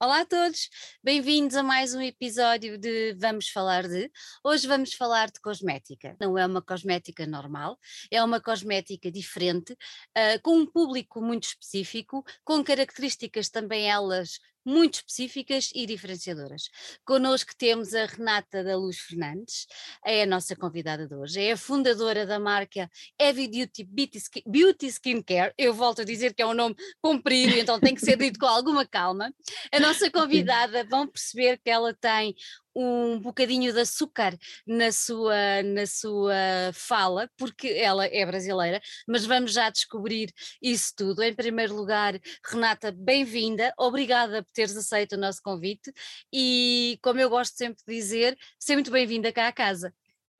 Olá a todos, bem-vindos a mais um episódio de Vamos Falar de. Hoje vamos falar de cosmética. Não é uma cosmética normal, é uma cosmética diferente, uh, com um público muito específico, com características também elas muito específicas e diferenciadoras. Connosco temos a Renata da Luz Fernandes, é a nossa convidada de hoje, é a fundadora da marca Heavy Duty Beauty, Skin, Beauty Skincare, eu volto a dizer que é um nome comprido, então tem que ser dito com alguma calma. A nossa convidada, vão perceber que ela tem um bocadinho de açúcar na sua, na sua fala, porque ela é brasileira, mas vamos já descobrir isso tudo. Em primeiro lugar, Renata, bem-vinda, obrigada por teres aceito o nosso convite e, como eu gosto sempre de dizer, seja muito bem-vinda cá à casa.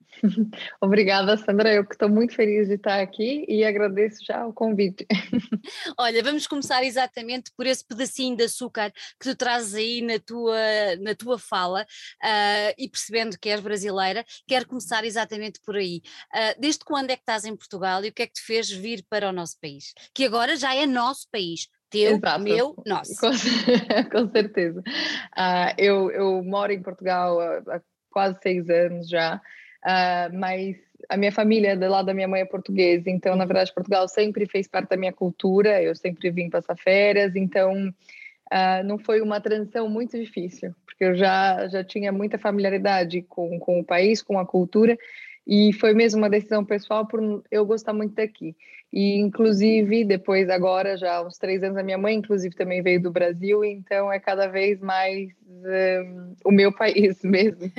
Obrigada, Sandra. Eu que estou muito feliz de estar aqui e agradeço já o convite. Olha, vamos começar exatamente por esse pedacinho de açúcar que tu trazes aí na tua, na tua fala uh, e percebendo que és brasileira, quero começar exatamente por aí. Uh, desde quando é que estás em Portugal e o que é que te fez vir para o nosso país? Que agora já é nosso país. Teu, Exato. meu, nosso. Com, com certeza. Uh, eu, eu moro em Portugal há, há quase seis anos já. Uh, mas a minha família, do lado da minha mãe, é portuguesa, então, na verdade, Portugal sempre fez parte da minha cultura, eu sempre vim passar férias, então uh, não foi uma transição muito difícil, porque eu já, já tinha muita familiaridade com, com o país, com a cultura, e foi mesmo uma decisão pessoal por eu gostar muito daqui. E, inclusive, depois, agora, já há uns três anos, a minha mãe, inclusive, também veio do Brasil, então é cada vez mais um, o meu país mesmo.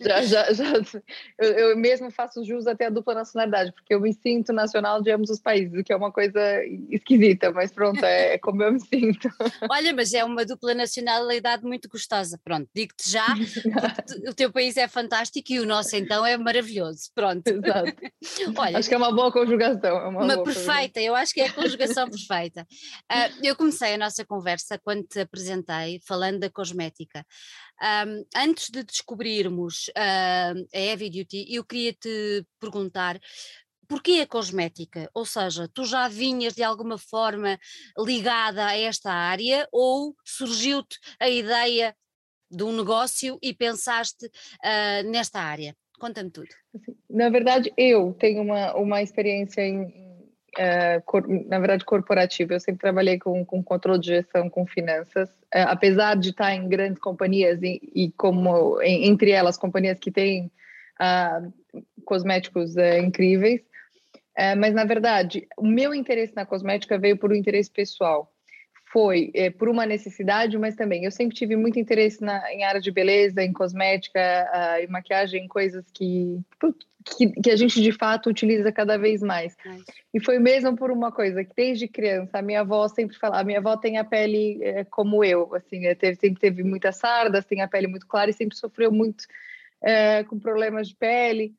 já, já, já, eu, eu, mesmo faço jus até a dupla nacionalidade, porque eu me sinto nacional de ambos os países, o que é uma coisa esquisita, mas pronto, é, é como eu me sinto. Olha, mas é uma dupla nacionalidade muito gostosa, pronto, digo-te já, o teu país é fantástico e o nosso então é maravilhoso, pronto. Exato. Olha, Acho que é uma boa conjugação, é uma, uma boa perfeita, eu acho que é a conjugação perfeita. Uh, eu comecei a nossa conversa quando te apresentei, falando da cosmética. Um, antes de descobrirmos uh, a Heavy Duty, eu queria te perguntar porquê a cosmética? Ou seja, tu já vinhas de alguma forma ligada a esta área ou surgiu-te a ideia de um negócio e pensaste uh, nesta área? Conta-me tudo. Na verdade, eu tenho uma, uma experiência em, é, cor, na verdade, corporativa. Eu sempre trabalhei com, com controle de gestão, com finanças. É, apesar de estar em grandes companhias e, e como em, entre elas companhias que têm uh, cosméticos uh, incríveis, uh, mas na verdade o meu interesse na cosmética veio por um interesse pessoal foi é, por uma necessidade, mas também eu sempre tive muito interesse na, em área de beleza, em cosmética, uh, em maquiagem, coisas que, que, que, a gente de fato utiliza cada vez mais. E foi mesmo por uma coisa que desde criança a minha avó sempre falava, a minha avó tem a pele é, como eu, assim, é, teve, sempre teve muitas sardas, tem a pele muito clara e sempre sofreu muito com problemas de pele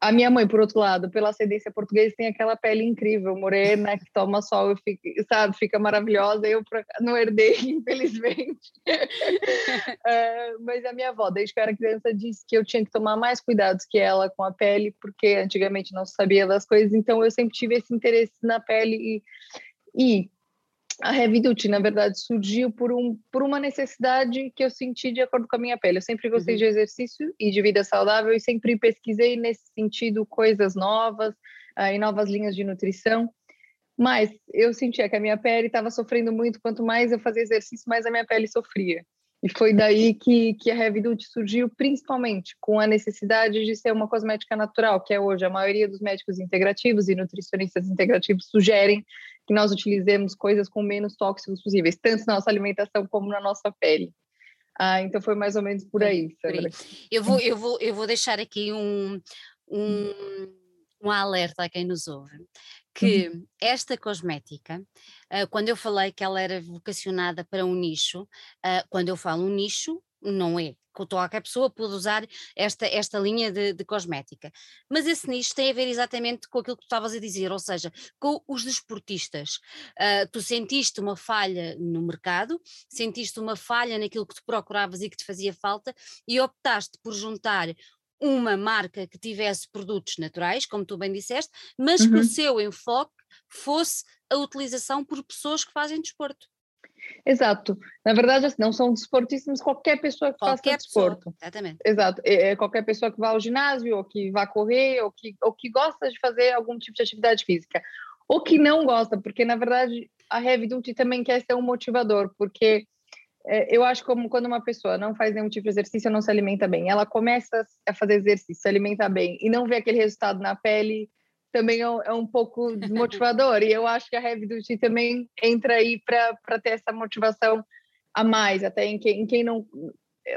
a minha mãe, por outro lado, pela ascendência portuguesa, tem aquela pele incrível, morena, que toma sol e fica, sabe, fica maravilhosa. Eu não herdei, infelizmente. uh, mas a minha avó, desde que eu era criança, disse que eu tinha que tomar mais cuidados que ela com a pele, porque antigamente não sabia das coisas. Então eu sempre tive esse interesse na pele e, e a Reviduti, na verdade, surgiu por, um, por uma necessidade que eu senti de acordo com a minha pele. Eu sempre gostei uhum. de exercício e de vida saudável e sempre pesquisei nesse sentido coisas novas uh, e novas linhas de nutrição. Mas eu sentia que a minha pele estava sofrendo muito. Quanto mais eu fazia exercício, mais a minha pele sofria. E foi daí que, que a Reviduti surgiu, principalmente com a necessidade de ser uma cosmética natural, que é hoje a maioria dos médicos integrativos e nutricionistas integrativos sugerem que nós utilizemos coisas com menos tóxicos possíveis, tanto na nossa alimentação como na nossa pele. Ah, então foi mais ou menos por aí, Sandra. Eu vou, eu vou, eu vou deixar aqui um, um, um alerta a quem nos ouve, que uhum. esta cosmética, uh, quando eu falei que ela era vocacionada para um nicho, uh, quando eu falo um nicho, não é qualquer pessoa pode usar esta, esta linha de, de, cosmética. Mas esse nicho tem a ver exatamente com aquilo que tu estavas a dizer, ou seja, com os desportistas. Uh, tu sentiste uma falha no mercado, sentiste uma falha naquilo que tu procuravas e que te fazia falta e optaste por juntar uma marca que tivesse produtos naturais, como tu bem disseste, mas uhum. que o uhum. seu enfoque fosse a utilização por pessoas que fazem desporto. Exato. Na verdade, assim, não são desportistas, qualquer pessoa que qualquer faça desporto. Pessoa, exatamente. Exato. É, é, qualquer pessoa que vá ao ginásio, ou que vá correr, ou que, ou que gosta de fazer algum tipo de atividade física. Ou que não gosta, porque, na verdade, a Heavy Duty também quer ser um motivador, porque é, eu acho como quando uma pessoa não faz nenhum tipo de exercício, não se alimenta bem, ela começa a fazer exercício, se alimenta bem, e não vê aquele resultado na pele, também é um, é um pouco desmotivador. e eu acho que a Heavy Duty também entra aí para ter essa motivação a mais, até em quem, em quem não.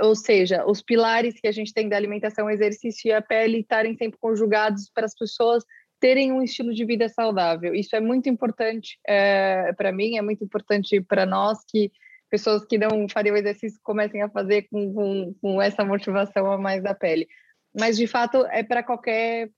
Ou seja, os pilares que a gente tem da alimentação, exercício e a pele estarem sempre conjugados para as pessoas terem um estilo de vida saudável. Isso é muito importante é, para mim, é muito importante para nós que pessoas que não fariam exercício comecem a fazer com, com, com essa motivação a mais da pele. Mas, de fato, é para qualquer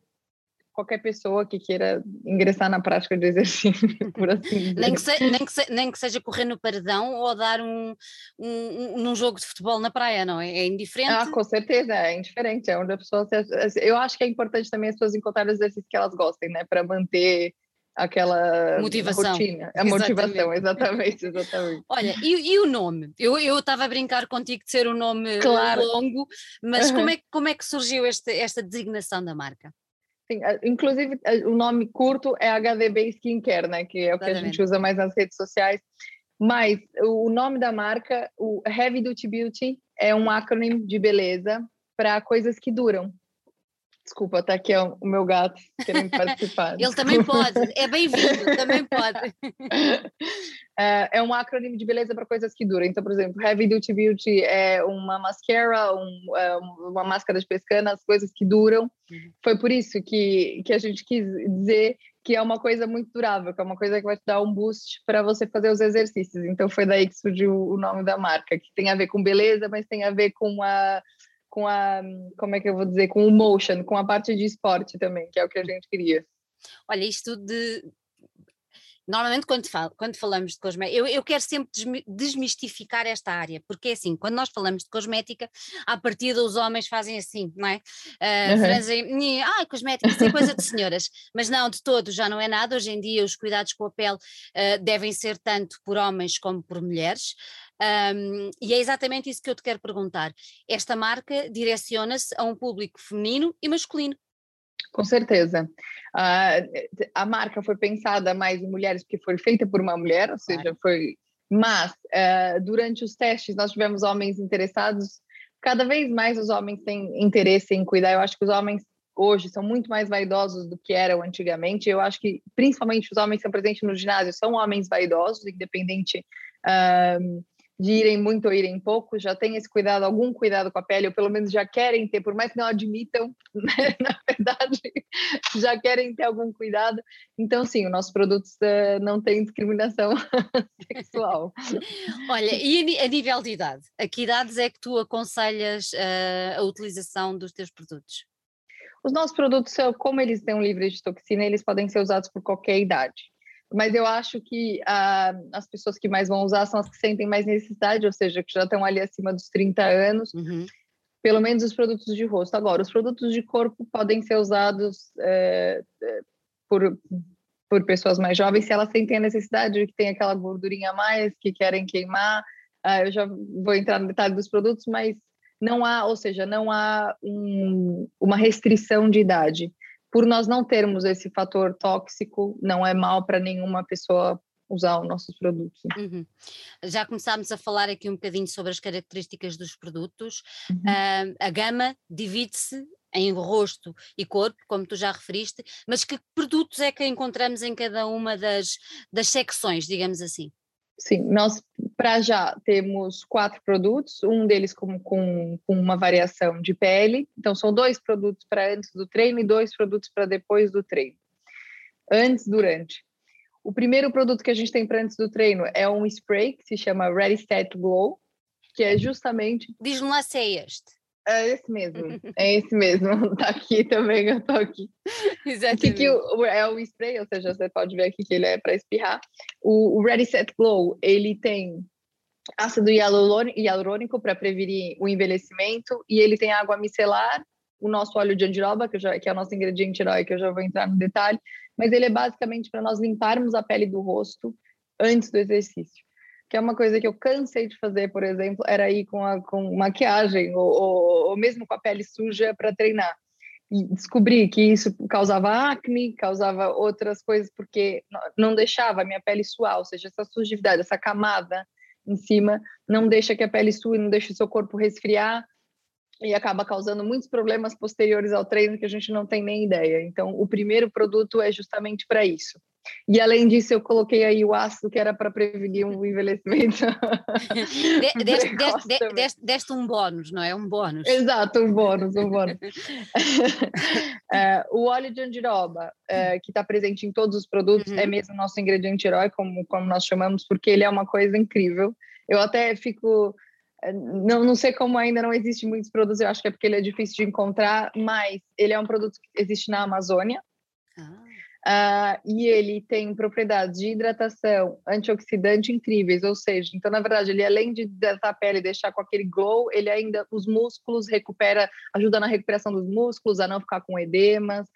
qualquer pessoa que queira ingressar na prática do exercício, por assim dizer. Nem que, se, nem, que se, nem que seja correr no paredão ou dar um, um, um, num jogo de futebol na praia, não é? É indiferente? Ah, com certeza, é indiferente. É onde a pessoa. Se, eu acho que é importante também as pessoas encontrarem exercícios que elas gostem, né? Para manter aquela motivação. rotina. A motivação, exatamente, exatamente. Olha, e, e o nome? Eu estava a brincar contigo de ser um nome claro. longo, mas uhum. como, é, como é que surgiu este, esta designação da marca? Sim, inclusive o nome curto é HDB Skincare, né? Que é o que a gente usa mais nas redes sociais. Mas o nome da marca, o Heavy Duty Beauty, é um acrônimo de beleza para coisas que duram. Desculpa, tá aqui o meu gato querendo participar. Ele também pode, é bem-vindo, também pode. É, é, um acrônimo de beleza para coisas que duram. Então, por exemplo, Heavy Duty Beauty é uma mascara, um, é uma máscara de pescana, as coisas que duram. Uhum. Foi por isso que, que a gente quis dizer que é uma coisa muito durável, que é uma coisa que vai te dar um boost para você fazer os exercícios. Então, foi daí que surgiu o nome da marca, que tem a ver com beleza, mas tem a ver com a com a, como é que eu vou dizer, com o motion, com a parte de esporte também, que é o que a gente queria. Olha, isto de. Normalmente, quando, quando falamos de cosmética, eu, eu quero sempre desmistificar esta área, porque é assim, quando nós falamos de cosmética, à partida os homens fazem assim, não é? Uh, uhum. Fazem, ah, cosmética, isso é coisa de senhoras, mas não, de todo, já não é nada. Hoje em dia, os cuidados com a pele uh, devem ser tanto por homens como por mulheres. Um, e é exatamente isso que eu te quero perguntar. Esta marca direciona-se a um público feminino e masculino. Com certeza. Uh, a marca foi pensada mais em mulheres porque foi feita por uma mulher, ou seja, foi. Mas uh, durante os testes nós tivemos homens interessados. Cada vez mais os homens têm interesse em cuidar. Eu acho que os homens hoje são muito mais vaidosos do que eram antigamente. Eu acho que principalmente os homens que estão presentes no ginásio são homens vaidosos, independente uh, de irem muito ou irem pouco, já têm esse cuidado, algum cuidado com a pele, ou pelo menos já querem ter, por mais que não admitam, né, na verdade, já querem ter algum cuidado. Então, sim, o nosso produto uh, não tem discriminação sexual. Olha, e a nível de idade? A que idades é que tu aconselhas uh, a utilização dos teus produtos? Os nossos produtos, como eles têm um livre de toxina, eles podem ser usados por qualquer idade mas eu acho que ah, as pessoas que mais vão usar são as que sentem mais necessidade, ou seja, que já estão ali acima dos 30 anos, uhum. pelo menos os produtos de rosto. Agora, os produtos de corpo podem ser usados é, por, por pessoas mais jovens se elas sentem a necessidade, que tem aquela gordurinha a mais, que querem queimar. Ah, eu já vou entrar no detalhe dos produtos, mas não há, ou seja, não há um, uma restrição de idade por nós não termos esse fator tóxico, não é mal para nenhuma pessoa usar os nossos produtos. Uhum. Já começámos a falar aqui um bocadinho sobre as características dos produtos. Uhum. Uh, a gama divide-se em rosto e corpo, como tu já referiste, mas que produtos é que encontramos em cada uma das, das secções, digamos assim? Sim, nós para já temos quatro produtos, um deles com, com, com, uma variação de pele. Então, são dois produtos para antes do treino e dois produtos para depois do treino. Antes, durante. O primeiro produto que a gente tem para antes do treino é um spray que se chama Ready Set Glow, que é justamente. Diz-me se é este. É esse mesmo, é esse mesmo. Tá aqui também, eu tô aqui. Exatamente. Que, que o, é o spray, ou seja, você pode ver aqui que ele é para espirrar. O, o Ready Set Glow, ele tem ácido hialurônico para prevenir o envelhecimento e ele tem água micelar, o nosso óleo de andiroba, que, já, que é o nosso ingrediente herói, que eu já vou entrar no detalhe, mas ele é basicamente para nós limparmos a pele do rosto antes do exercício. Que é uma coisa que eu cansei de fazer, por exemplo, era ir com, a, com maquiagem ou, ou, ou mesmo com a pele suja para treinar. E descobri que isso causava acne, causava outras coisas, porque não deixava a minha pele suar, ou seja, essa sujidade, essa camada em cima, não deixa que a pele sue, não deixa o seu corpo resfriar, e acaba causando muitos problemas posteriores ao treino que a gente não tem nem ideia. Então, o primeiro produto é justamente para isso. E além disso, eu coloquei aí o ácido que era para prevenir um envelhecimento. de, deste, deste, deste, deste, um bônus, não é? Um bônus. Exato, um bônus, um bônus. uh, o óleo de andiroba, uh, que está presente em todos os produtos, é uhum. é mesmo nosso ingrediente herói, como, como nós chamamos, porque ele é uma coisa incrível. Eu até fico não, não sei como ainda não existe muitos produtos, eu acho que é porque ele é difícil de encontrar, mas ele é um produto que existe na Amazônia. Ah. Uh, e ele tem propriedades de hidratação, antioxidante incríveis, ou seja, então na verdade ele além de hidratar a pele e deixar com aquele glow, ele ainda os músculos recupera, ajuda na recuperação dos músculos, a não ficar com edemas,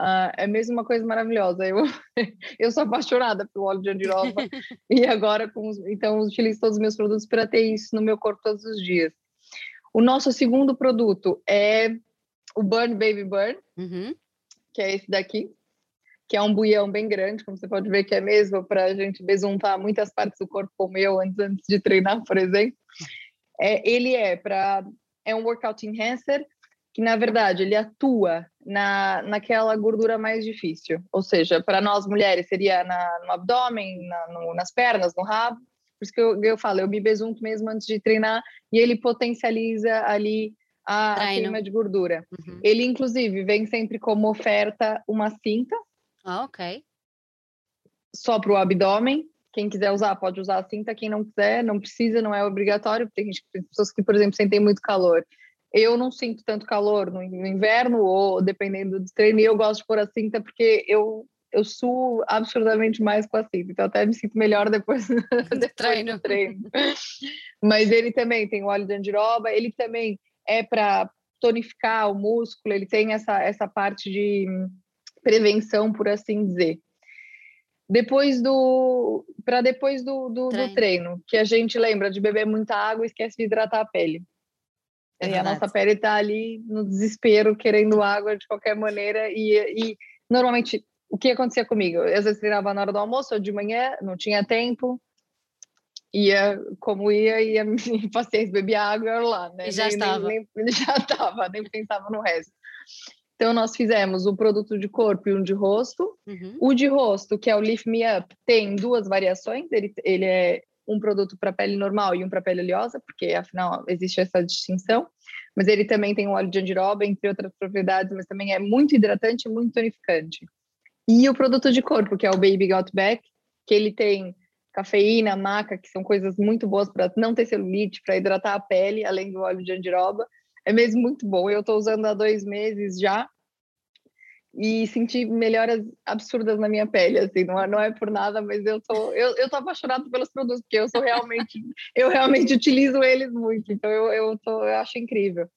Uh, é mesmo uma coisa maravilhosa. Eu, eu sou apaixonada pelo óleo de andiroba e agora, com, então, utilizo todos os meus produtos para ter isso no meu corpo todos os dias. O nosso segundo produto é o Burn Baby Burn, uhum. que é esse daqui, que é um buião bem grande, como você pode ver que é mesmo para a gente besuntar muitas partes do corpo, como eu, antes, antes de treinar, por exemplo. É, ele é para é um workout enhancer que na verdade ele atua na, naquela gordura mais difícil, ou seja, para nós mulheres seria na, no abdômen, na, no, nas pernas, no rabo. Por isso que eu, eu falo, eu me besunto mesmo antes de treinar e ele potencializa ali a, a queima de gordura. Uhum. Ele inclusive vem sempre como oferta uma cinta. Ah, ok. Só para o abdômen. Quem quiser usar pode usar a cinta, quem não quiser não precisa, não é obrigatório. Tem, gente, tem pessoas que, por exemplo, sentem muito calor eu não sinto tanto calor no inverno ou dependendo do treino, e eu gosto de pôr a cinta porque eu eu suo absurdamente mais com a cinta, então até me sinto melhor depois, depois treino. do treino. Mas ele também tem o óleo de andiroba, ele também é para tonificar o músculo, ele tem essa, essa parte de prevenção, por assim dizer. Depois do para depois do, do treino. do, treino. que a gente lembra de beber muita água e esquece de hidratar a pele. É e a nossa pele está ali no desespero, querendo água de qualquer maneira. E, e normalmente, o que acontecia comigo? Eu, às vezes treinava na hora do almoço ou de manhã, não tinha tempo. Ia como ia, ia paciência, bebia água e lá, né? E já nem, estava. Nem, nem, já estava, nem pensava no resto. Então, nós fizemos o produto de corpo e um de rosto. Uhum. O de rosto, que é o Lift Me Up, tem duas variações. Ele, ele é um produto para pele normal e um para pele oleosa, porque afinal existe essa distinção. Mas ele também tem o óleo de andiroba, entre outras propriedades, mas também é muito hidratante e muito tonificante. E o produto de corpo, que é o Baby Got Back, que ele tem cafeína, maca, que são coisas muito boas para não ter celulite, para hidratar a pele, além do óleo de andiroba. É mesmo muito bom. Eu estou usando há dois meses já e senti melhoras absurdas na minha pele, assim, não é, não é por nada, mas eu tô, eu, eu tô apaixonada pelos produtos, porque eu sou realmente, eu realmente utilizo eles muito, então eu, eu, tô, eu acho incrível.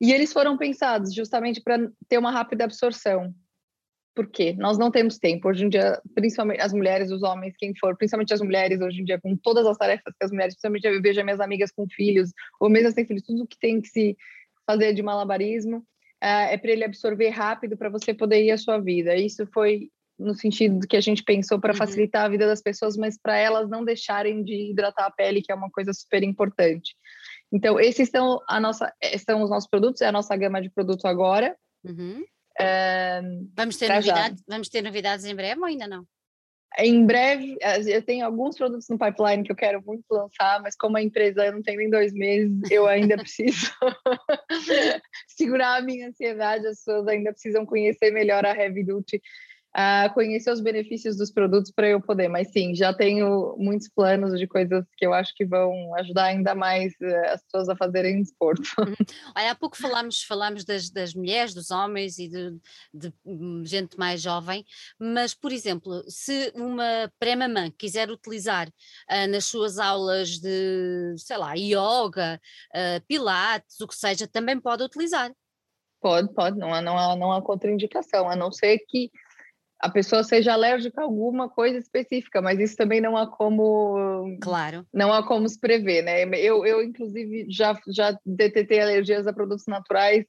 E eles foram pensados justamente para ter uma rápida absorção. Por quê? Nós não temos tempo. Hoje em dia, principalmente as mulheres, os homens, quem for, principalmente as mulheres, hoje em dia, com todas as tarefas que as mulheres, principalmente eu vejo minhas amigas com filhos, ou mesmo sem filhos, tudo que tem que se fazer de malabarismo, é para ele absorver rápido para você poder ir à sua vida. Isso foi no sentido que a gente pensou para uhum. facilitar a vida das pessoas, mas para elas não deixarem de hidratar a pele, que é uma coisa super importante. Então, esses são, a nossa, são os nossos produtos, é a nossa gama de produto agora. Uhum. Vamos, ter novidades, vamos ter novidades em breve ou ainda não? Em breve, eu tenho alguns produtos no pipeline que eu quero muito lançar, mas como a empresa eu não tenho nem dois meses, eu ainda preciso segurar a minha ansiedade. As pessoas ainda precisam conhecer melhor a Heavy Duty a conhecer os benefícios dos produtos para eu poder. Mas sim, já tenho muitos planos de coisas que eu acho que vão ajudar ainda mais eh, as pessoas a fazerem desporto. Uhum. Olha, há pouco falámos, falámos das, das mulheres, dos homens e de, de, hum, gente mais jovem, mas, por exemplo, se uma pré-mamã quiser utilizar uh, nas suas aulas de, sei lá, yoga, uh, pilates, o que seja, também pode utilizar. Pode, pode, não há, não há, não há contraindicação, a não ser que a pessoa seja alérgica a alguma coisa específica, mas isso também não há como claro não há como se prever, né? Eu, eu inclusive já já detetei alergias a produtos naturais,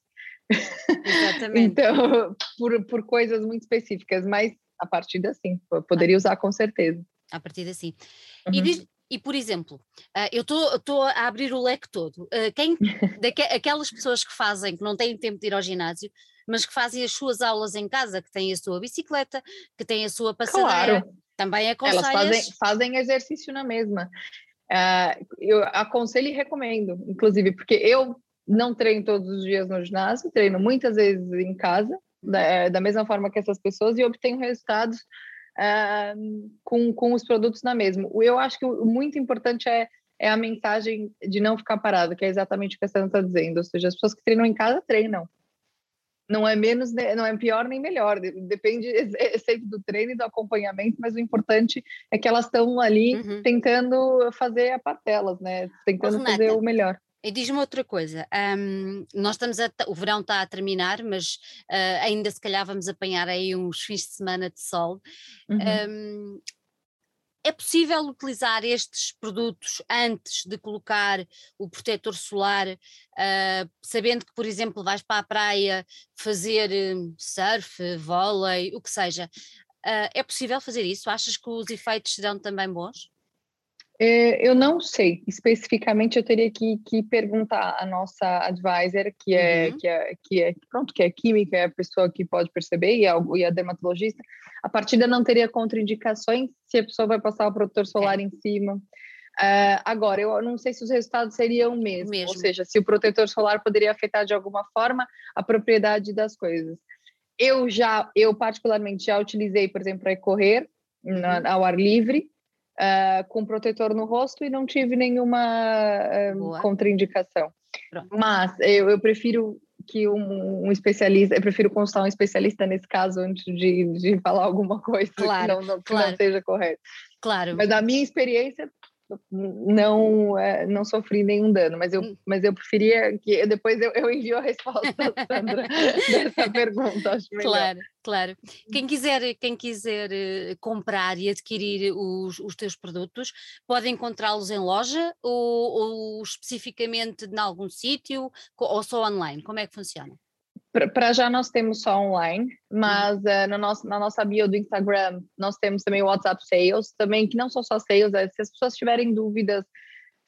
exatamente. então por, por coisas muito específicas, mas a partir sim, poderia usar com certeza. A partir sim. Uhum. E diz, e, por exemplo, uh, eu estou a abrir o leque todo. Uh, quem, daque, aquelas pessoas que fazem, que não têm tempo de ir ao ginásio, mas que fazem as suas aulas em casa, que têm a sua bicicleta, que têm a sua passadeira, claro. também aconselhas... Elas fazem, fazem exercício na mesma. Uh, eu aconselho e recomendo, inclusive, porque eu não treino todos os dias no ginásio, treino muitas vezes em casa, da, da mesma forma que essas pessoas, e obtenho resultados uh, com, com os produtos na mesma. Eu acho que o muito importante é, é a mensagem de não ficar parado, que é exatamente o que a Sandra está dizendo. Ou seja, as pessoas que treinam em casa treinam. Não é menos, não é pior nem melhor. Depende é, é sempre do treino e do acompanhamento, mas o importante é que elas estão ali uhum. tentando fazer a partelas, né? Tentando Renata, fazer o melhor. E diz-me outra coisa, um, nós estamos a, o verão está a terminar, mas uh, ainda se calhar vamos apanhar aí uns fins de semana de sol. Uhum. Um, é possível utilizar estes produtos antes de colocar o protetor solar, uh, sabendo que, por exemplo, vais para a praia fazer hum, surf, vôlei, o que seja. Uh, é possível fazer isso? Achas que os efeitos serão também bons? É, eu não sei especificamente, eu teria que, que perguntar à nossa advisor, que é, uhum. que é, que é, pronto, que é química, é a pessoa que pode perceber, e a, e a dermatologista. A partida não teria contraindicações se a pessoa vai passar o protetor solar é. em cima. Uh, agora, eu não sei se os resultados seriam mesmo, mesmo, ou seja, se o protetor solar poderia afetar de alguma forma a propriedade das coisas. Eu já, eu particularmente já utilizei, por exemplo, para correr uhum. na, ao ar livre, uh, com protetor no rosto e não tive nenhuma uh, contraindicação. Pronto. Mas eu, eu prefiro que um, um, especialista, eu prefiro consultar um especialista nesse caso antes de, de falar alguma coisa claro, que, não, não, que claro. não seja correto. Claro. Mas a minha experiência, não é, não sofri nenhum dano, mas eu, hum. mas eu preferia que depois eu, eu envio a resposta, Sandra, dessa pergunta. Acho melhor. Claro, claro. Quem quiser, quem quiser eh, comprar e adquirir os, os teus produtos, pode encontrá-los em loja ou, ou especificamente em algum sítio ou só online? Como é que funciona? Para já nós temos só online, mas uh, no nosso, na nossa bio do Instagram nós temos também o WhatsApp Sales, também que não são só sales, é, se as pessoas tiverem dúvidas,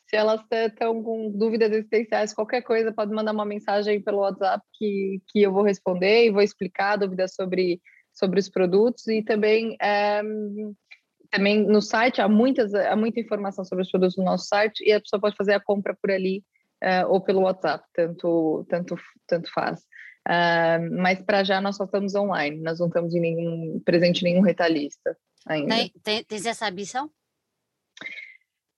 se elas estão com dúvidas existenciais, qualquer coisa, pode mandar uma mensagem pelo WhatsApp que, que eu vou responder e vou explicar dúvidas sobre, sobre os produtos e também um, ehm, também no site há muitas há muita informação sobre os produtos no nosso site e a pessoa pode fazer a compra por ali uh, ou pelo WhatsApp, tanto tanto tanto faz. Uh, mas para já nós só estamos online, nós não estamos em nenhum, presente em nenhum retalhista ainda. Tem, tem, tens essa ambição?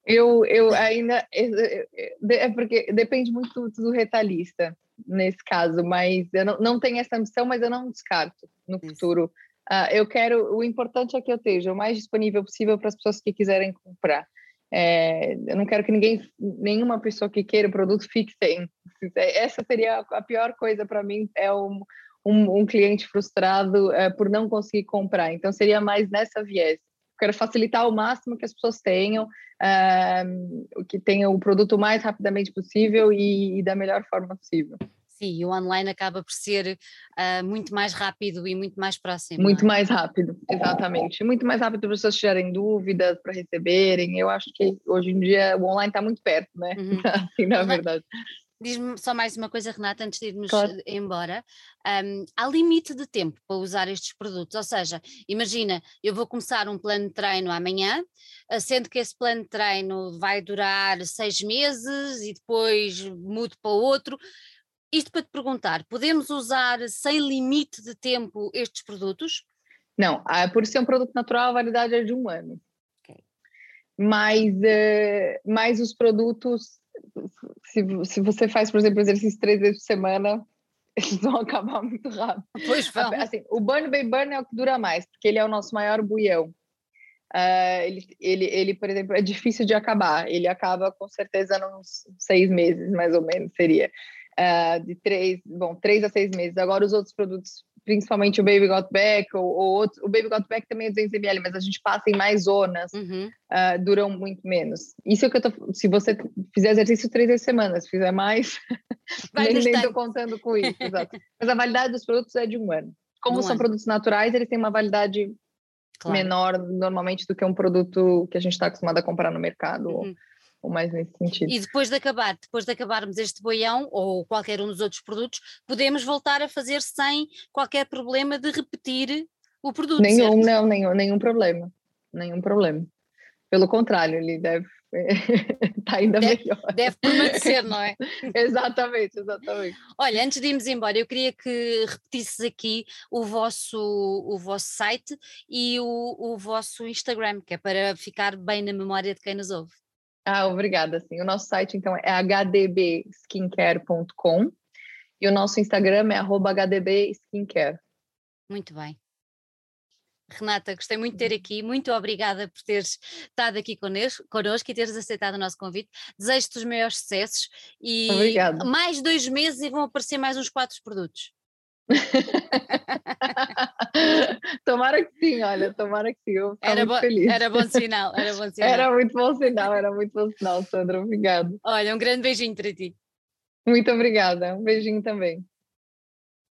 Eu, eu ainda. É porque depende muito do retalhista nesse caso, mas eu não, não tenho essa ambição, mas eu não descarto no Isso. futuro. Uh, eu quero. O importante é que eu esteja o mais disponível possível para as pessoas que quiserem comprar. É, eu não quero que ninguém, nenhuma pessoa que queira o produto fique sem. Essa seria a pior coisa para mim, é um, um, um cliente frustrado é, por não conseguir comprar. Então, seria mais nessa viés. quero facilitar ao máximo que as pessoas tenham, é, que tenham o produto o mais rapidamente possível e, e da melhor forma possível. Sim, o online acaba por ser uh, muito mais rápido e muito mais próximo. Muito é? mais rápido, exatamente. Muito mais rápido para as pessoas tiverem dúvidas, para receberem. Eu acho que hoje em dia o online está muito perto, né? Uhum. assim, na verdade. Diz-me só mais uma coisa, Renata, antes de irmos claro. embora. Um, há limite de tempo para usar estes produtos, ou seja, imagina, eu vou começar um plano de treino amanhã, ah, sendo que esse plano de treino vai durar seis meses e depois mudo para outro. Isto para te perguntar, podemos usar sem limite de tempo estes produtos? Não, por ser um produto natural, a validade é de um ano. Okay. Mas, uh, mas os produtos, se, se você faz, por exemplo, exercício três vezes por semana, eles vão acabar muito rápido. Pois vão. Assim, o Burn Bay Burn é o que dura mais, porque ele é o nosso maior buião. Uh, ele, ele, ele, por exemplo, é difícil de acabar. Ele acaba com certeza nos seis meses, mais ou menos, seria uh, de três, bom, três a seis meses. Agora os outros produtos principalmente o Baby Got Back, ou, ou o Baby Got Back também é 200ml, mas a gente passa em mais zonas, uhum. uh, duram muito menos. Isso é o que eu tô, se você fizer exercício três semanas, se fizer mais, nem estou contando com isso, exato. Mas a validade dos produtos é de um ano. Como um são ano. produtos naturais, eles têm uma validade claro. menor normalmente do que um produto que a gente está acostumado a comprar no mercado. Uhum ou mais nesse sentido. E depois de acabar, depois de acabarmos este boião ou qualquer um dos outros produtos, podemos voltar a fazer sem qualquer problema de repetir o produto. Nenhum, certo? não, nenhum, nenhum problema. Nenhum problema. Pelo contrário, ele deve está ainda deve, melhor. Deve permanecer, não é? exatamente, exatamente. Olha, antes de irmos embora, eu queria que repetisses aqui o vosso, o vosso site e o, o vosso Instagram, que é para ficar bem na memória de quem nos ouve. Ah, obrigada. Sim. O nosso site, então, é hdbskincare.com e o nosso Instagram é hdbskincare. Muito bem. Renata, gostei muito de ter aqui, muito obrigada por teres estado aqui connosco, e teres aceitado o nosso convite. Desejo-te os maiores sucessos e mais dois meses e vão aparecer mais uns quatro produtos. tomara que sim, olha, tomara que sim. Eu era, muito feliz. era bom sinal, era bom sinal. Era muito bom sinal, era muito bom sinal, Sandra. Obrigada. Olha, um grande beijinho para ti. Muito obrigada. Um beijinho também.